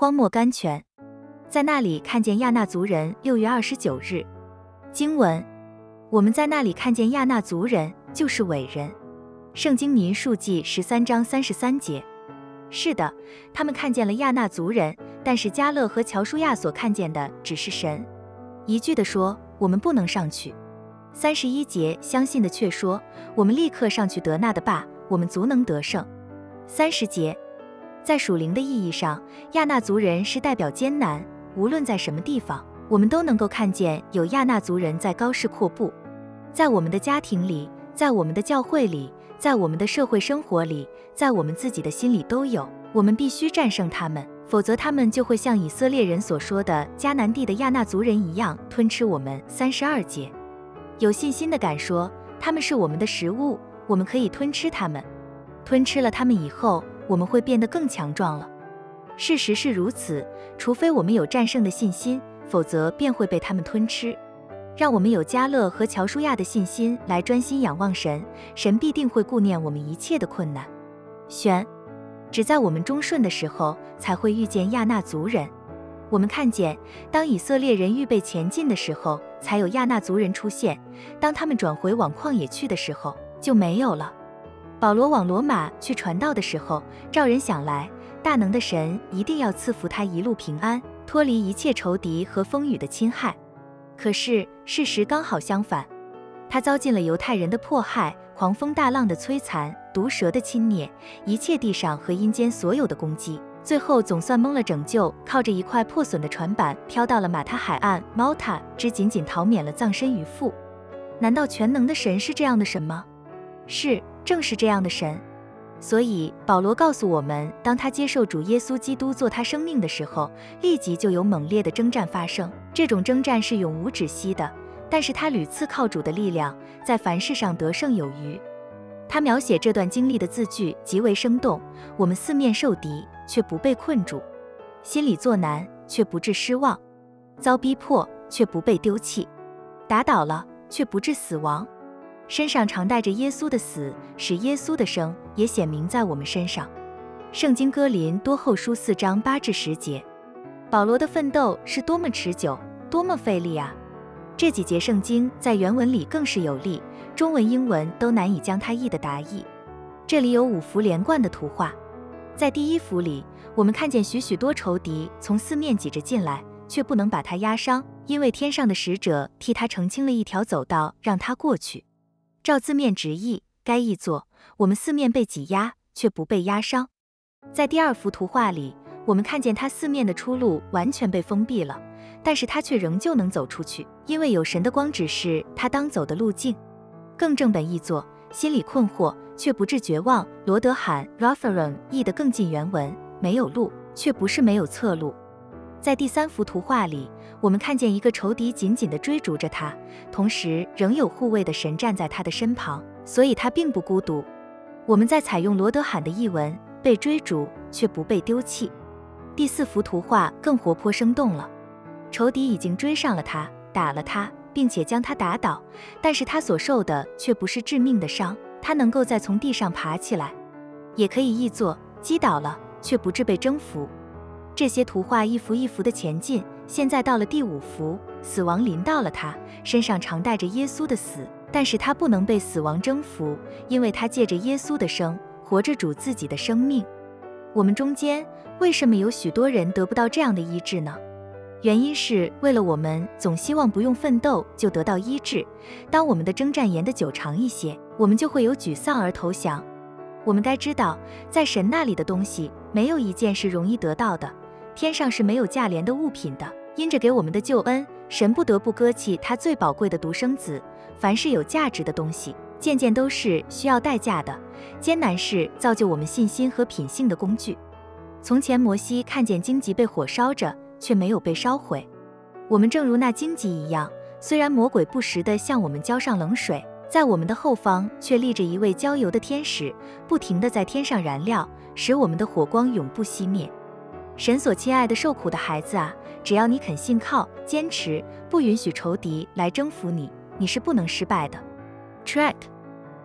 荒漠甘泉，在那里看见亚纳族人。六月二十九日，经文，我们在那里看见亚纳族人，就是伟人。圣经民数记十三章三十三节。是的，他们看见了亚纳族人，但是加勒和乔舒亚所看见的只是神。一句的说，我们不能上去。三十一节，相信的却说，我们立刻上去得那的霸，我们足能得胜。三十节。在属灵的意义上，亚纳族人是代表艰难。无论在什么地方，我们都能够看见有亚纳族人在高势阔步。在我们的家庭里，在我们的教会里，在我们的社会生活里，在我们自己的心里都有。我们必须战胜他们，否则他们就会像以色列人所说的迦南地的亚纳族人一样吞吃我们。三十二节，有信心的敢说，他们是我们的食物，我们可以吞吃他们。吞吃了他们以后。我们会变得更强壮了。事实是如此，除非我们有战胜的信心，否则便会被他们吞吃。让我们有加勒和乔舒亚的信心来专心仰望神，神必定会顾念我们一切的困难。选，只在我们忠顺的时候才会遇见亚纳族人。我们看见，当以色列人预备前进的时候，才有亚纳族人出现；当他们转回往旷野去的时候，就没有了。保罗往罗马去传道的时候，照人想来，大能的神一定要赐福他一路平安，脱离一切仇敌和风雨的侵害。可是事实刚好相反，他遭尽了犹太人的迫害、狂风大浪的摧残、毒蛇的侵略，一切地上和阴间所有的攻击，最后总算蒙了拯救，靠着一块破损的船板飘到了马他海岸，Malta，只仅仅逃免了葬身鱼腹。难道全能的神是这样的神吗？是。正是这样的神，所以保罗告诉我们，当他接受主耶稣基督做他生命的时候，立即就有猛烈的征战发生。这种征战是永无止息的，但是他屡次靠主的力量，在凡事上得胜有余。他描写这段经历的字句极为生动。我们四面受敌，却不被困住；心里作难，却不致失望；遭逼迫，却不被丢弃；打倒了，却不致死亡。身上常带着耶稣的死，使耶稣的生也显明在我们身上。圣经哥林多后书四章八至十节，保罗的奋斗是多么持久，多么费力啊！这几节圣经在原文里更是有力，中文、英文都难以将它译的达意。这里有五幅连贯的图画，在第一幅里，我们看见许许多仇敌从四面挤着进来，却不能把他压伤，因为天上的使者替他澄清了一条走道，让他过去。照字面直译，该译作：我们四面被挤压，却不被压伤。在第二幅图画里，我们看见他四面的出路完全被封闭了，但是他却仍旧能走出去，因为有神的光指示他当走的路径。更正本译作：心里困惑，却不致绝望。罗德罕 （Rotherham） 译得更近原文：没有路，却不是没有侧路。在第三幅图画里，我们看见一个仇敌紧紧地追逐着他，同时仍有护卫的神站在他的身旁，所以他并不孤独。我们在采用罗德罕的译文，被追逐却不被丢弃。第四幅图画更活泼生动了，仇敌已经追上了他，打了他，并且将他打倒，但是他所受的却不是致命的伤，他能够再从地上爬起来，也可以译作击倒了，却不致被征服。这些图画一幅一幅的前进，现在到了第五幅，死亡临到了他身上，常带着耶稣的死，但是他不能被死亡征服，因为他借着耶稣的生，活着主自己的生命。我们中间为什么有许多人得不到这样的医治呢？原因是为了我们总希望不用奋斗就得到医治，当我们的征战延得久长一些，我们就会有沮丧而投降。我们该知道，在神那里的东西，没有一件是容易得到的。天上是没有价廉的物品的，因着给我们的救恩，神不得不割弃他最宝贵的独生子。凡是有价值的东西，件件都是需要代价的。艰难是造就我们信心和品性的工具。从前摩西看见荆棘被火烧着，却没有被烧毁。我们正如那荆棘一样，虽然魔鬼不时地向我们浇上冷水，在我们的后方却立着一位浇油的天使，不停地在天上燃料，使我们的火光永不熄灭。神所亲爱的受苦的孩子啊，只要你肯信靠、坚持，不允许仇敌来征服你，你是不能失败的。Track。